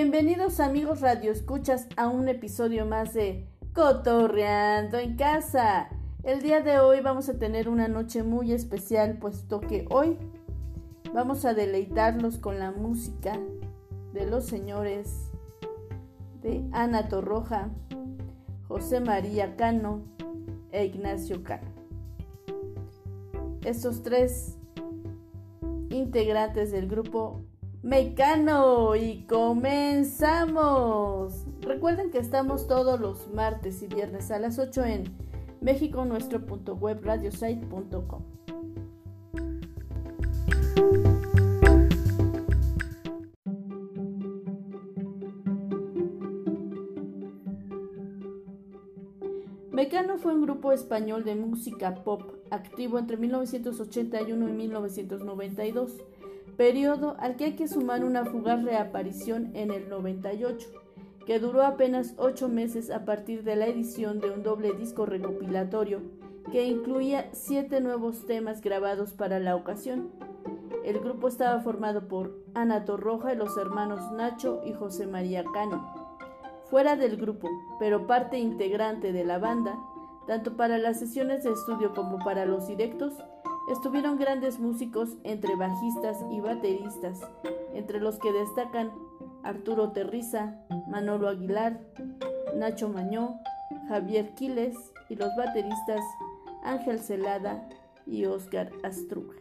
Bienvenidos amigos Radio Escuchas a un episodio más de Cotorreando en casa. El día de hoy vamos a tener una noche muy especial puesto que hoy vamos a deleitarlos con la música de los señores de Ana Torroja, José María Cano e Ignacio Cano. Estos tres integrantes del grupo Mecano y comenzamos. Recuerden que estamos todos los martes y viernes a las 8 en México nuestro punto web radiosite.com. Mecano fue un grupo español de música pop activo entre 1981 y 1992 periodo al que hay que sumar una fugaz reaparición en el 98, que duró apenas ocho meses a partir de la edición de un doble disco recopilatorio que incluía siete nuevos temas grabados para la ocasión. El grupo estaba formado por Ana Torroja y los hermanos Nacho y José María Cano. Fuera del grupo, pero parte integrante de la banda, tanto para las sesiones de estudio como para los directos, Estuvieron grandes músicos entre bajistas y bateristas, entre los que destacan Arturo Terriza, Manolo Aguilar, Nacho Mañó, Javier Quiles y los bateristas Ángel Celada y Oscar Astruga.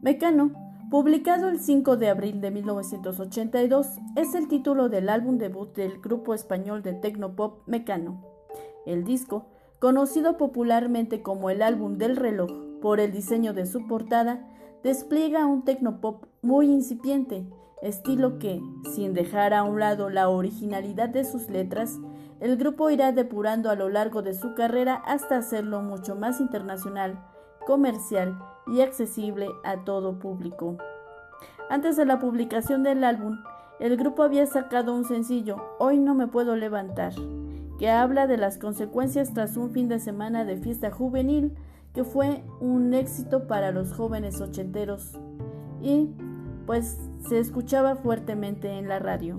Mecano Publicado el 5 de abril de 1982, es el título del álbum debut del grupo español de tecnopop Mecano. El disco, conocido popularmente como el álbum del reloj por el diseño de su portada, despliega un tecnopop muy incipiente, estilo que, sin dejar a un lado la originalidad de sus letras, el grupo irá depurando a lo largo de su carrera hasta hacerlo mucho más internacional, comercial y accesible a todo público. Antes de la publicación del álbum, el grupo había sacado un sencillo, Hoy no me puedo levantar, que habla de las consecuencias tras un fin de semana de fiesta juvenil que fue un éxito para los jóvenes ochenteros y pues se escuchaba fuertemente en la radio.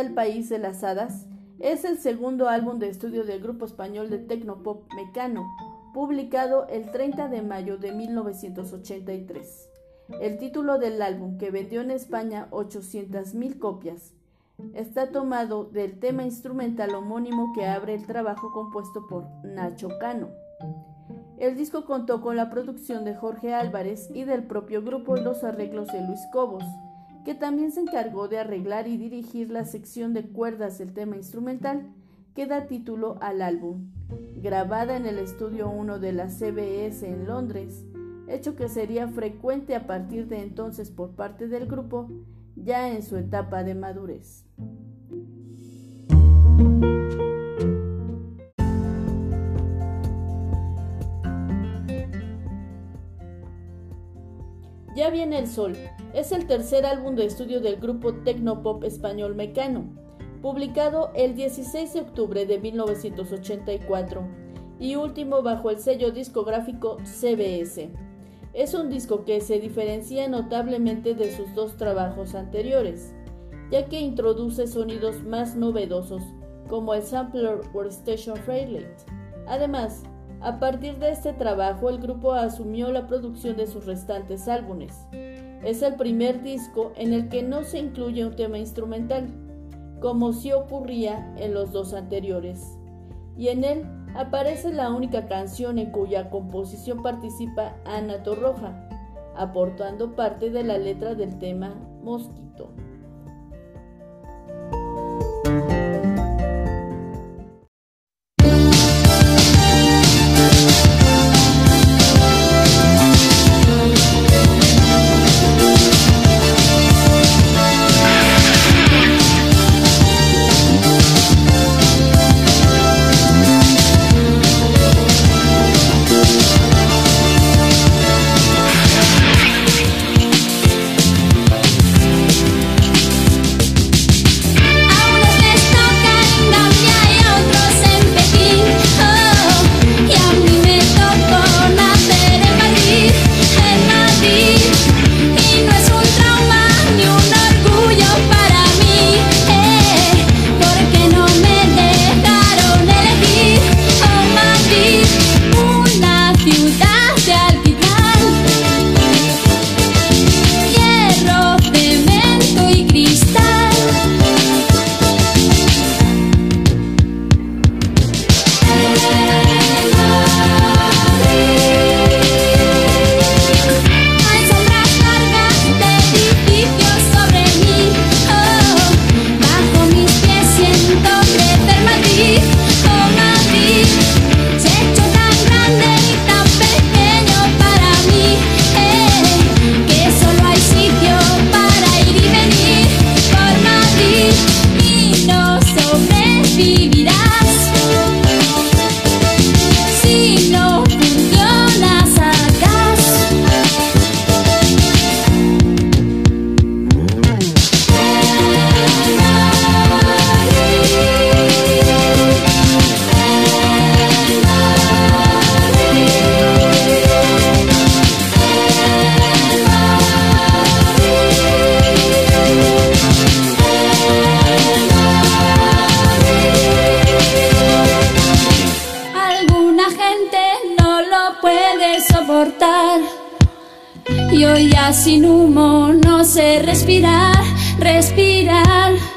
el país de las hadas? Es el segundo álbum de estudio del grupo español de tecnopop Mecano, publicado el 30 de mayo de 1983. El título del álbum, que vendió en España 800.000 copias, está tomado del tema instrumental homónimo que abre el trabajo compuesto por Nacho Cano. El disco contó con la producción de Jorge Álvarez y del propio grupo y los arreglos de Luis Cobos, que también se encargó de arreglar y dirigir la sección de cuerdas del tema instrumental que da título al álbum, grabada en el estudio 1 de la CBS en Londres, hecho que sería frecuente a partir de entonces por parte del grupo, ya en su etapa de madurez. Ya viene el sol. Es el tercer álbum de estudio del grupo tecnopop español Mecano, publicado el 16 de octubre de 1984 y último bajo el sello discográfico CBS. Es un disco que se diferencia notablemente de sus dos trabajos anteriores, ya que introduce sonidos más novedosos, como el sampler Workstation Fairlight. Además, a partir de este trabajo, el grupo asumió la producción de sus restantes álbumes. Es el primer disco en el que no se incluye un tema instrumental, como sí ocurría en los dos anteriores, y en él aparece la única canción en cuya composición participa Ana Torroja, aportando parte de la letra del tema Mosquito. yo ya sin humo no sé respirar, respirar.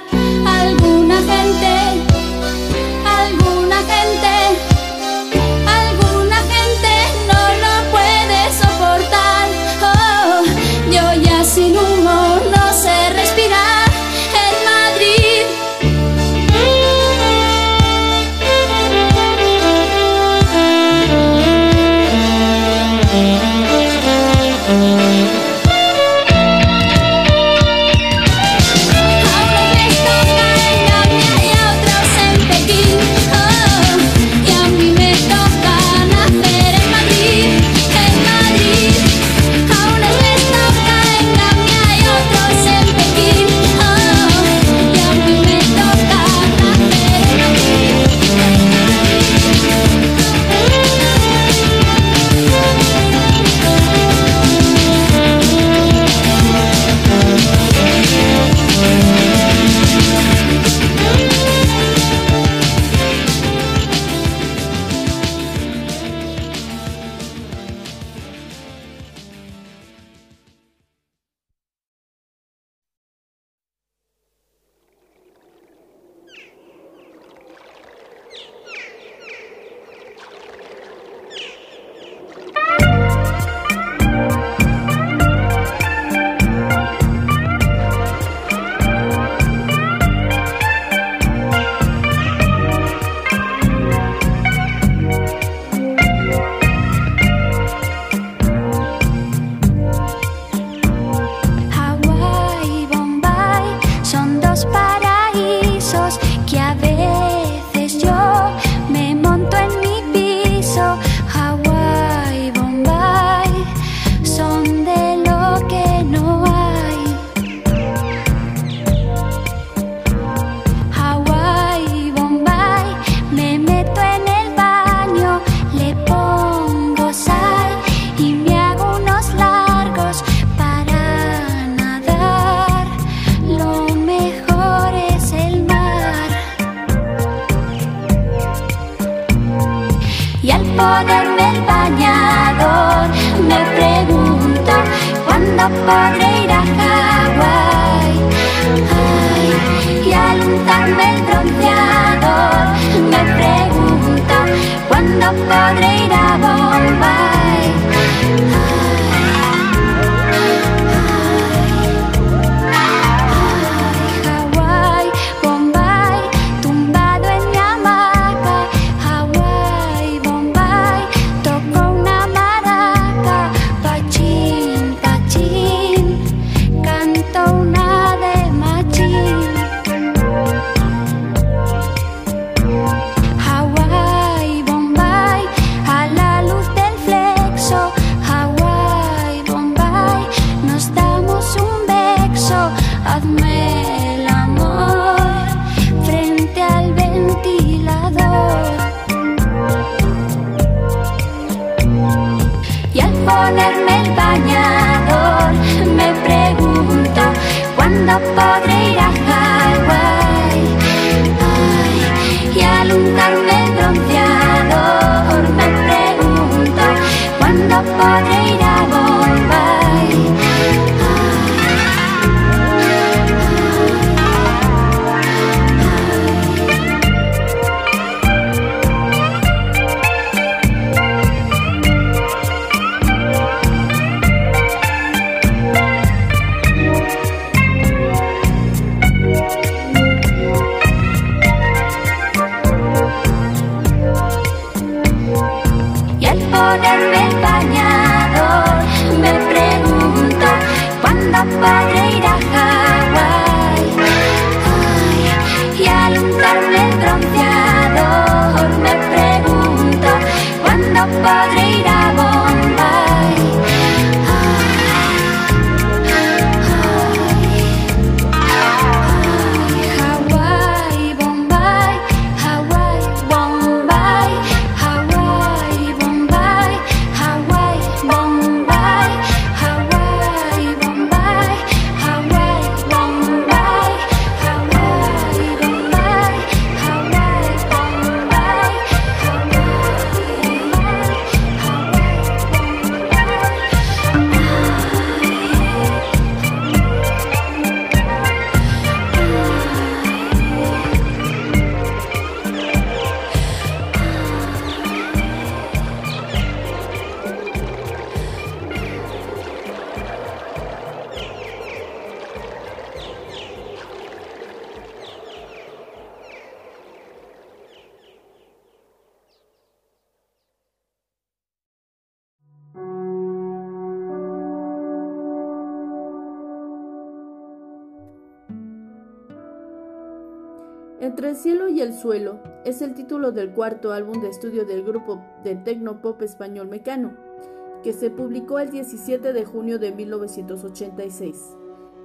podré ir a volar. Entre el cielo y el suelo es el título del cuarto álbum de estudio del grupo de tecno-pop español Mecano, que se publicó el 17 de junio de 1986.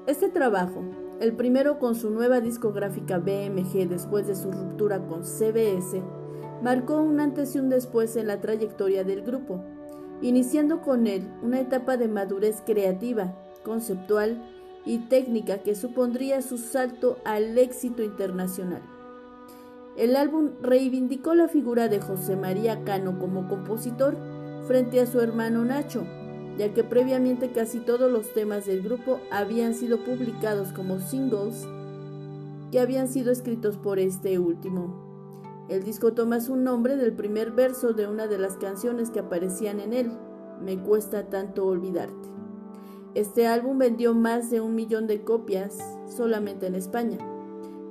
Este trabajo, el primero con su nueva discográfica BMG después de su ruptura con CBS, marcó un antes y un después en la trayectoria del grupo, iniciando con él una etapa de madurez creativa, conceptual y técnica que supondría su salto al éxito internacional. El álbum reivindicó la figura de José María Cano como compositor frente a su hermano Nacho, ya que previamente casi todos los temas del grupo habían sido publicados como singles que habían sido escritos por este último. El disco toma su nombre del primer verso de una de las canciones que aparecían en él, Me cuesta tanto olvidarte. Este álbum vendió más de un millón de copias solamente en España.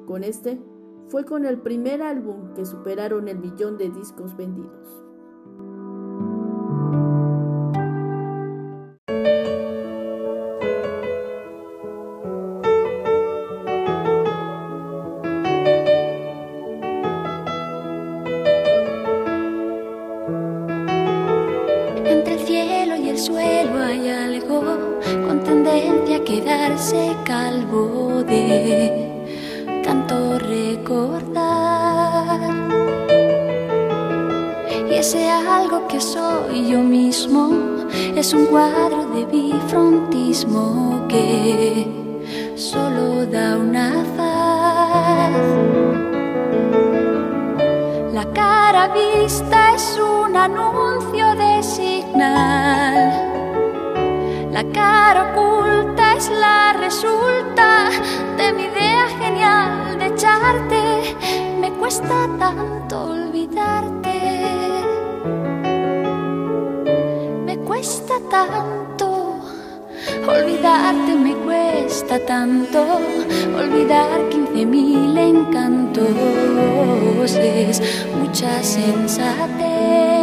Con este, fue con el primer álbum que superaron el millón de discos vendidos. La cara oculta es la resulta de mi idea genial de echarte. Me cuesta tanto olvidarte. Me cuesta tanto olvidarte, me cuesta tanto olvidar quince mil encantos. Es mucha sensatez.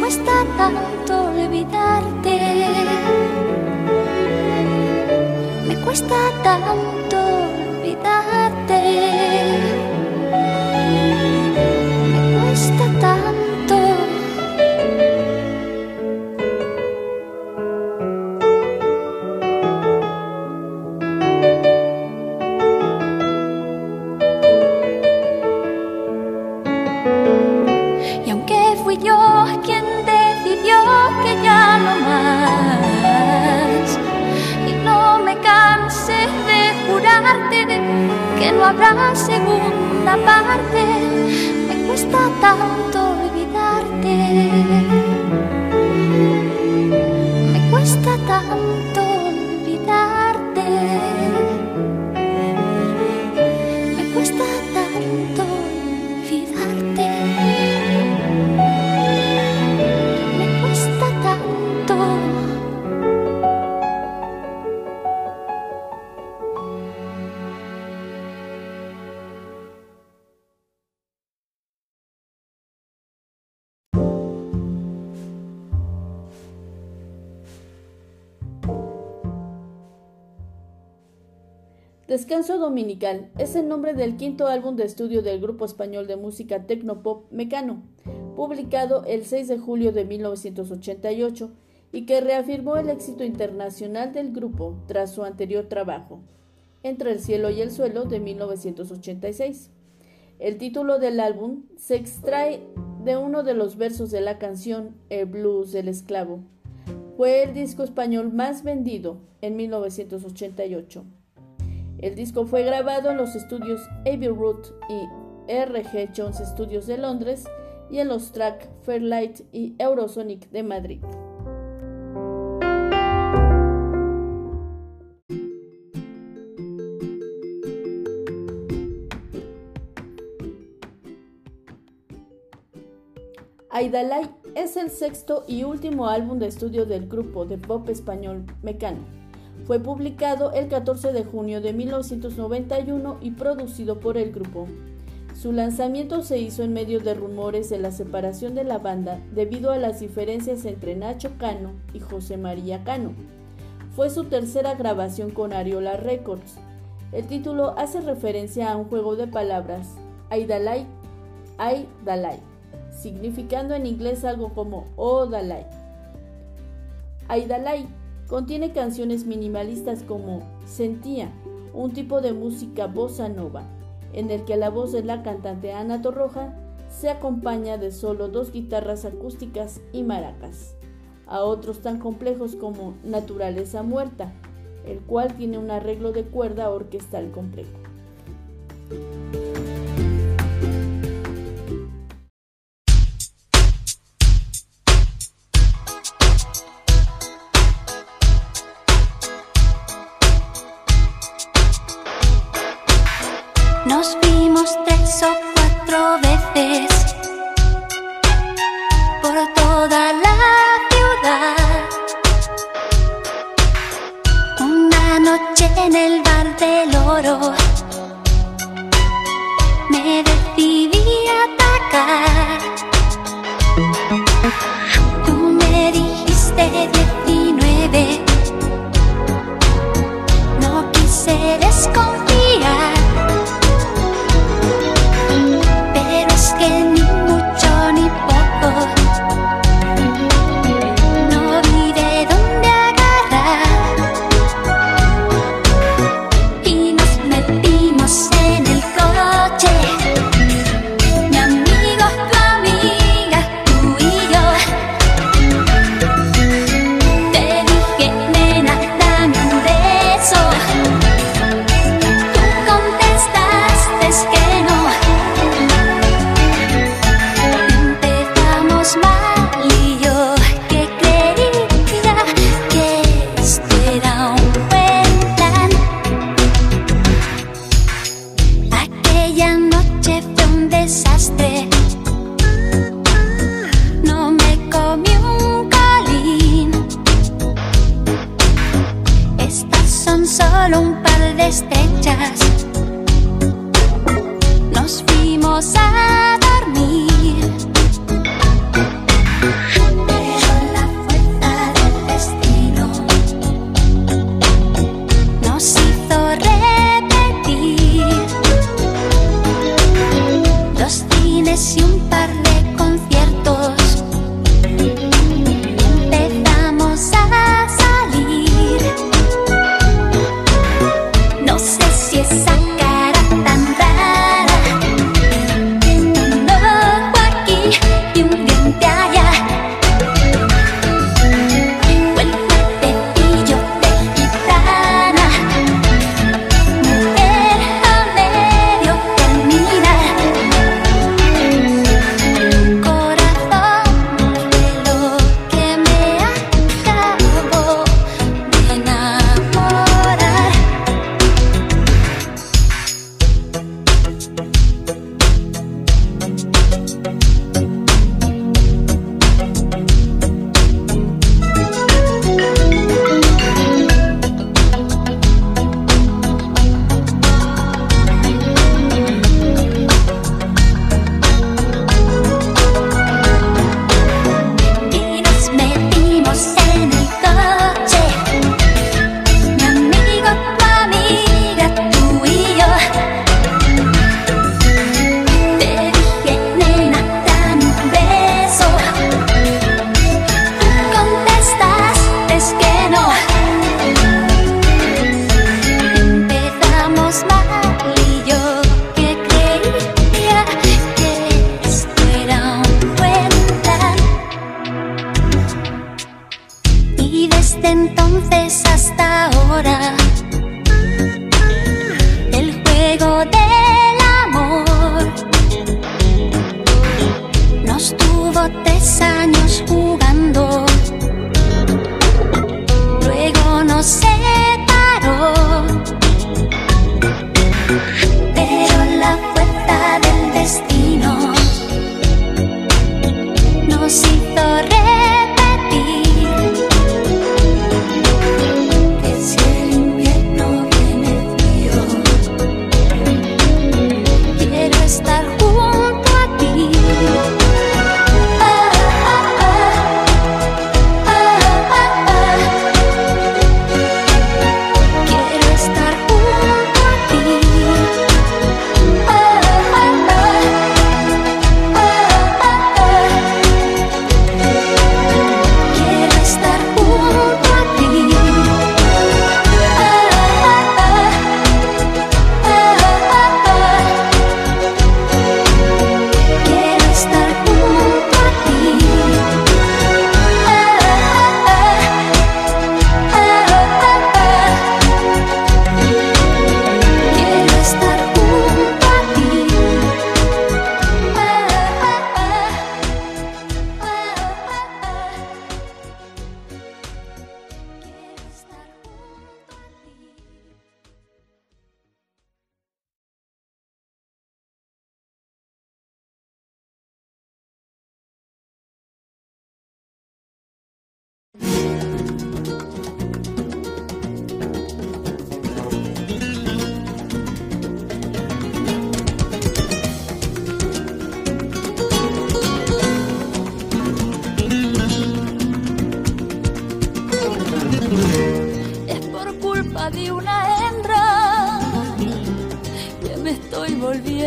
cuesta tanto olvidarte. Me cuesta tanto que no habrá segunda parte, me cuesta tanto olvidarte. Me cuesta tanto olvidarte. Me cuesta Descanso Dominical es el nombre del quinto álbum de estudio del grupo español de música tecnopop Mecano, publicado el 6 de julio de 1988 y que reafirmó el éxito internacional del grupo tras su anterior trabajo, Entre el cielo y el suelo de 1986. El título del álbum se extrae de uno de los versos de la canción El blues del esclavo. Fue el disco español más vendido en 1988. El disco fue grabado en los estudios Abbey Road y RG Jones Studios de Londres y en los track Fairlight y Eurosonic de Madrid. Aidalay es el sexto y último álbum de estudio del grupo de pop español Mecano. Fue publicado el 14 de junio de 1991 y producido por el grupo. Su lanzamiento se hizo en medio de rumores de la separación de la banda debido a las diferencias entre Nacho Cano y José María Cano. Fue su tercera grabación con Ariola Records. El título hace referencia a un juego de palabras, Aidalay, Aidalay, significando en inglés algo como Oh Dalai. Aidalay contiene canciones minimalistas como Sentía, un tipo de música bossa nova, en el que la voz de la cantante Ana Torroja se acompaña de solo dos guitarras acústicas y maracas, a otros tan complejos como Naturaleza Muerta, el cual tiene un arreglo de cuerda orquestal complejo.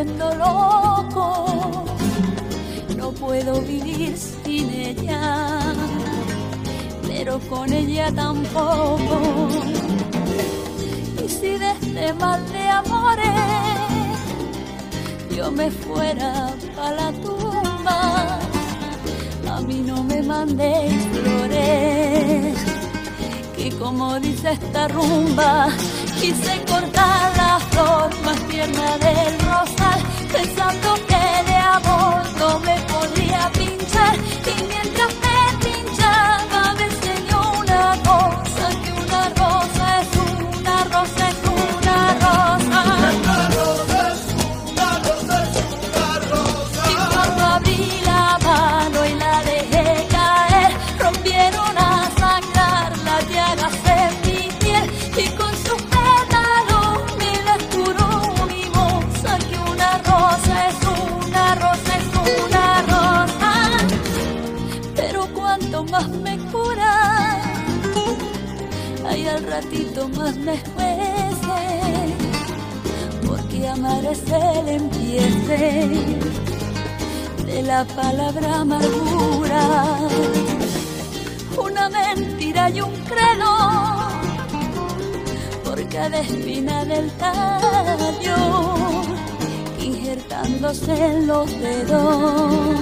Volviendo loco. No puedo vivir sin ella, pero con ella tampoco. Y si de este mal de amores yo me fuera para la tumba, a mí no me mandéis flores, que como dice esta rumba, quise cortar la flor más tierna del rosal, pensando que de amor no me de la palabra amargura, una mentira y un credo por cada espina del tallo, injertándose en los dedos.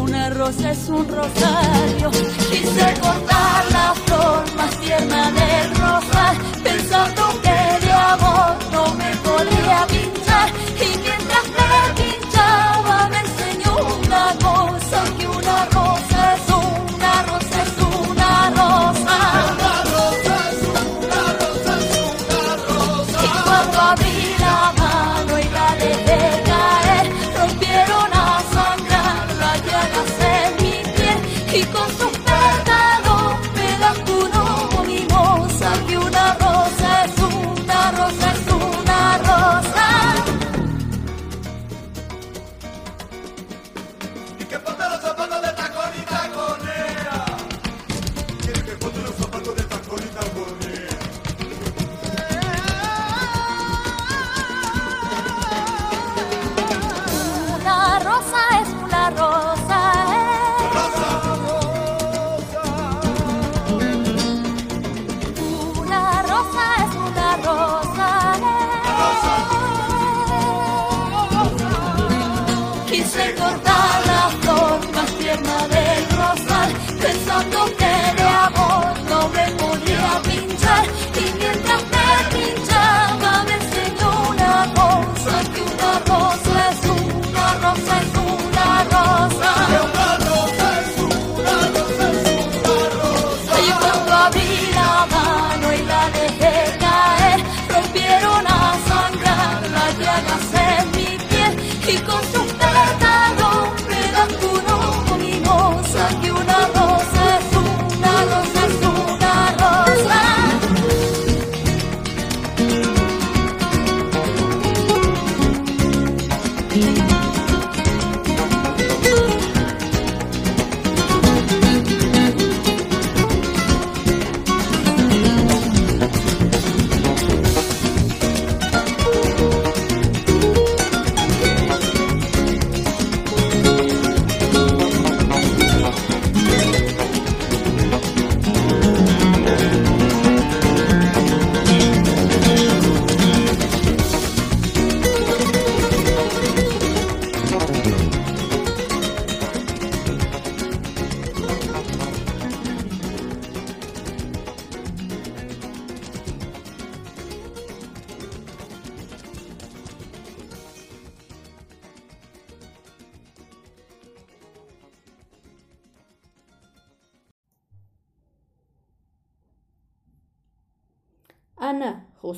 Una rosa es un rosario, quise cortar la flor más tierna del rosal, pensando que de amor no me podía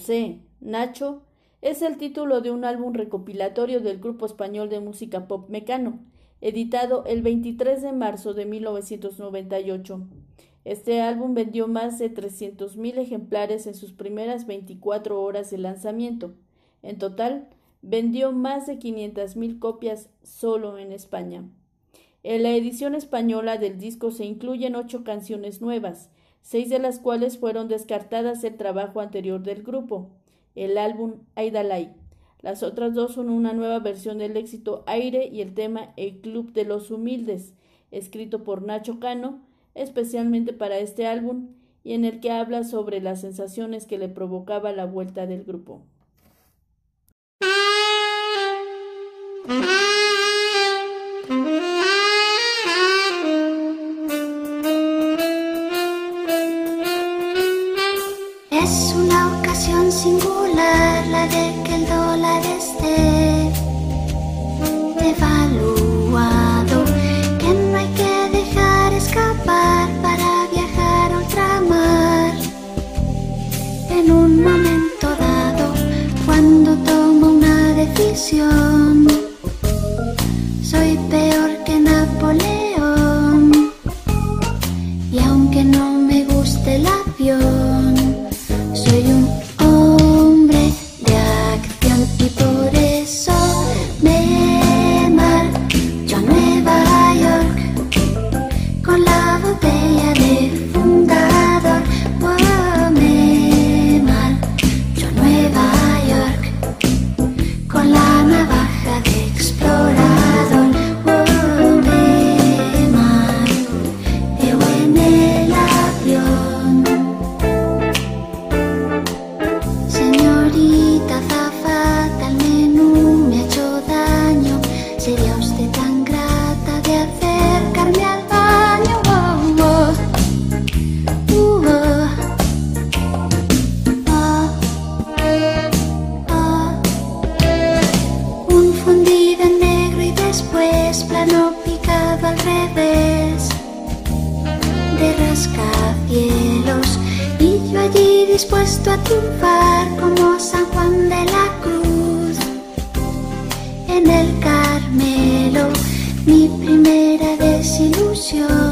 José, Nacho es el título de un álbum recopilatorio del grupo español de música pop Mecano, editado el 23 de marzo de 1998. Este álbum vendió más de 300.000 ejemplares en sus primeras 24 horas de lanzamiento. En total, vendió más de 500.000 copias solo en España. En la edición española del disco se incluyen ocho canciones nuevas, seis de las cuales fueron descartadas el trabajo anterior del grupo, el álbum Aidalay. Las otras dos son una nueva versión del éxito Aire y el tema El Club de los Humildes, escrito por Nacho Cano, especialmente para este álbum, y en el que habla sobre las sensaciones que le provocaba la vuelta del grupo. Dispuesto a triunfar como San Juan de la Cruz. En el Carmelo mi primera desilusión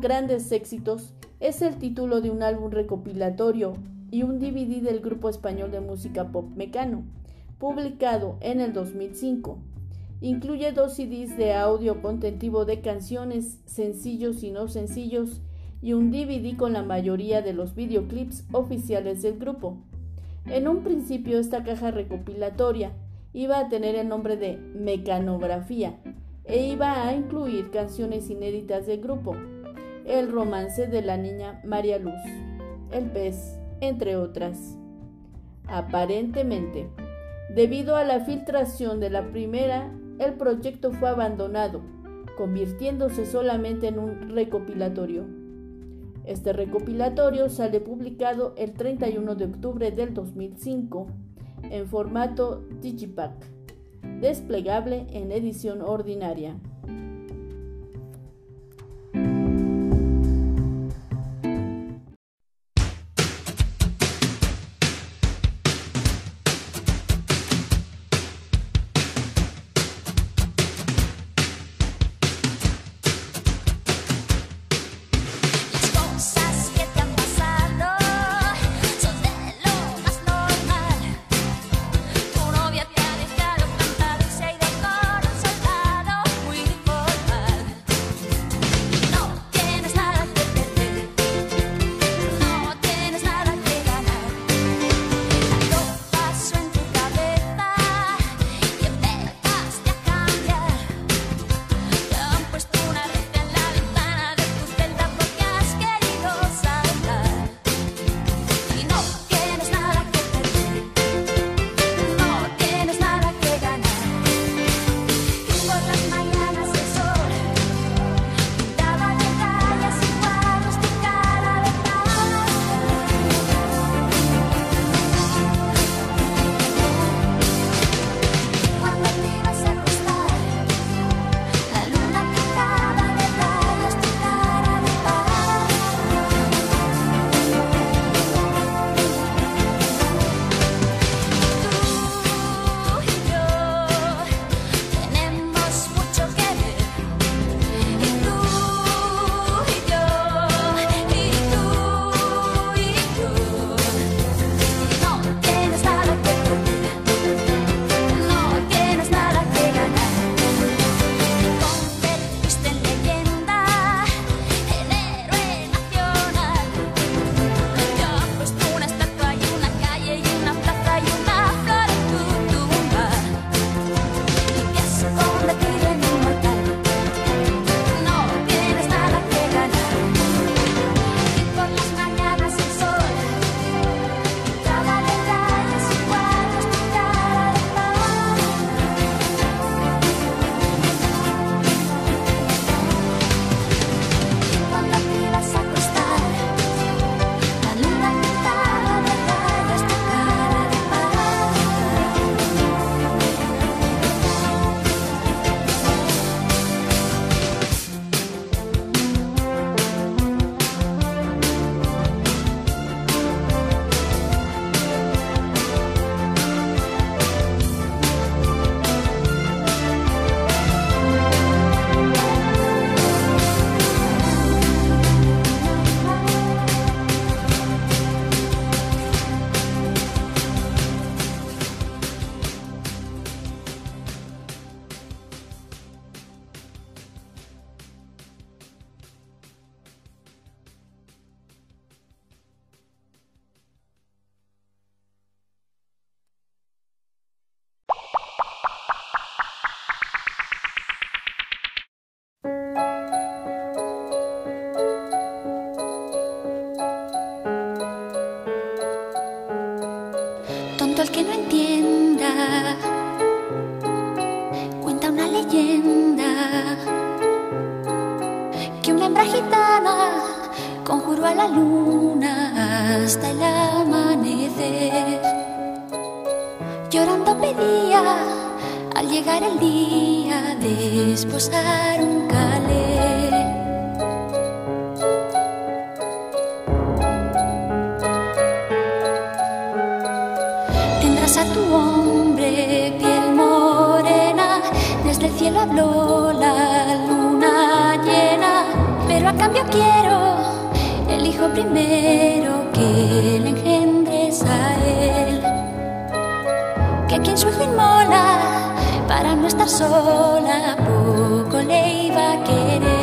grandes éxitos, es el título de un álbum recopilatorio y un DVD del grupo español de música pop Mecano, publicado en el 2005. Incluye dos CDs de audio contentivo de canciones, sencillos y no sencillos, y un DVD con la mayoría de los videoclips oficiales del grupo. En un principio esta caja recopilatoria iba a tener el nombre de Mecanografía e iba a incluir canciones inéditas del grupo, el romance de la niña María Luz, El pez, entre otras. Aparentemente, debido a la filtración de la primera, el proyecto fue abandonado, convirtiéndose solamente en un recopilatorio. Este recopilatorio sale publicado el 31 de octubre del 2005 en formato Digipack, desplegable en edición ordinaria. cielo habló la luna llena, pero a cambio quiero el hijo primero que le engendres a él. Que quien su hijo inmola para no estar sola, poco le iba a querer.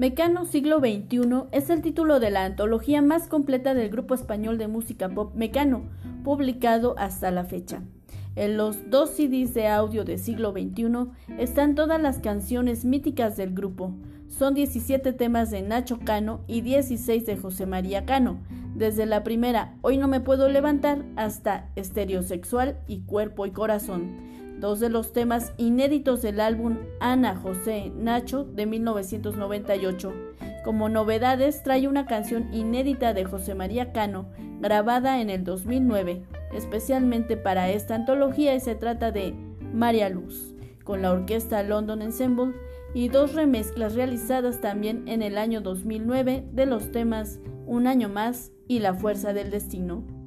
Mecano siglo XXI es el título de la antología más completa del grupo español de música pop Mecano, publicado hasta la fecha. En los dos CDs de audio de siglo XXI están todas las canciones míticas del grupo. Son 17 temas de Nacho Cano y 16 de José María Cano, desde la primera Hoy no me puedo levantar hasta Estereosexual y Cuerpo y Corazón dos de los temas inéditos del álbum Ana José Nacho de 1998. Como novedades trae una canción inédita de José María Cano, grabada en el 2009, especialmente para esta antología y se trata de María Luz, con la orquesta London Ensemble, y dos remezclas realizadas también en el año 2009 de los temas Un año más y La fuerza del destino.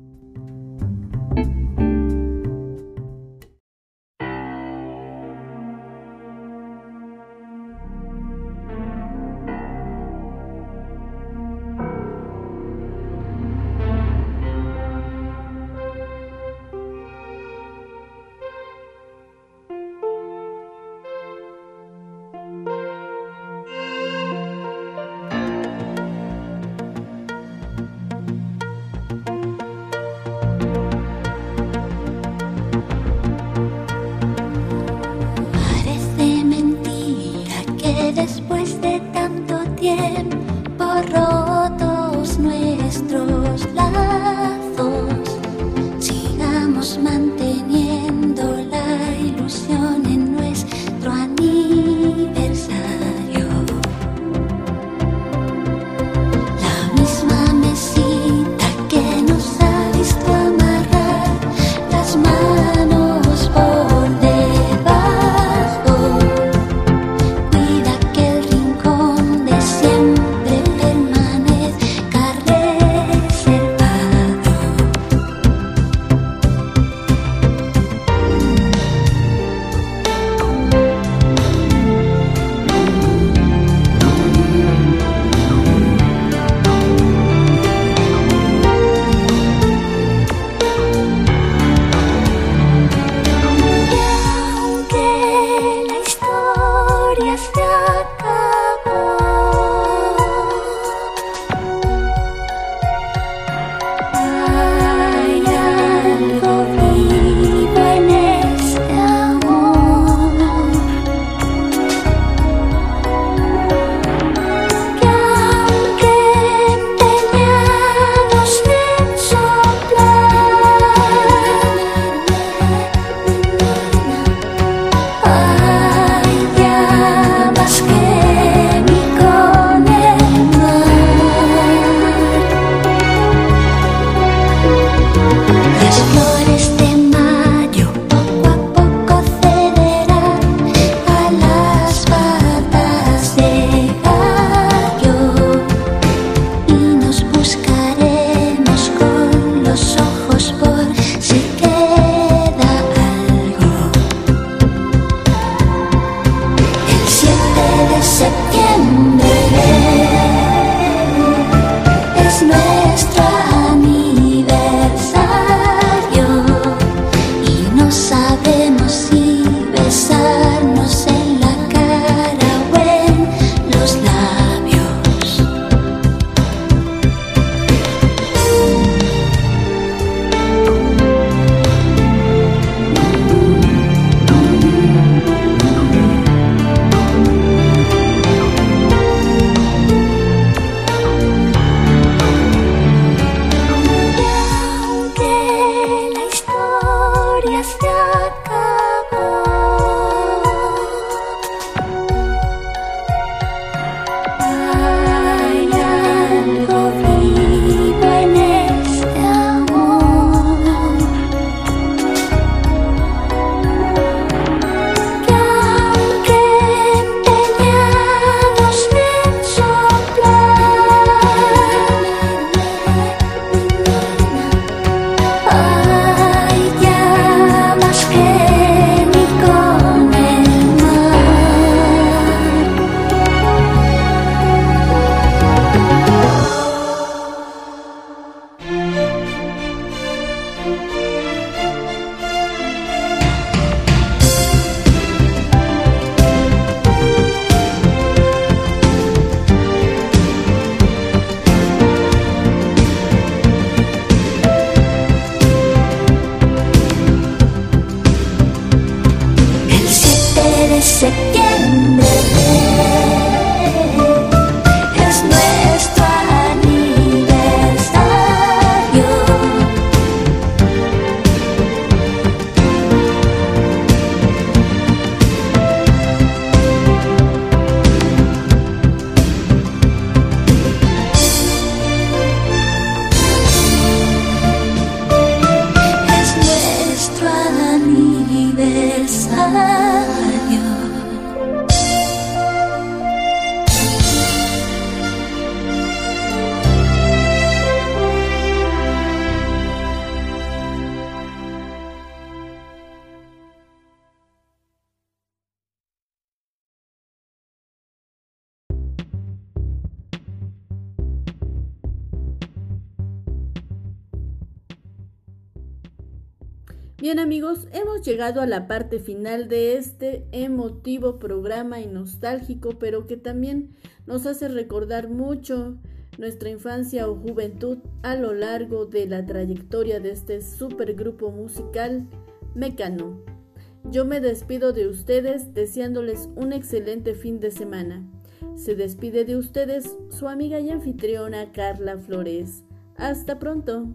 nuestra Bien amigos, hemos llegado a la parte final de este emotivo programa y nostálgico, pero que también nos hace recordar mucho nuestra infancia o juventud a lo largo de la trayectoria de este supergrupo musical Mecano. Yo me despido de ustedes deseándoles un excelente fin de semana. Se despide de ustedes su amiga y anfitriona Carla Flores. Hasta pronto.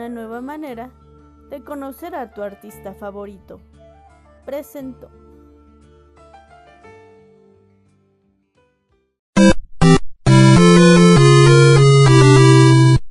Una nueva manera de conocer a tu artista favorito. Presentó.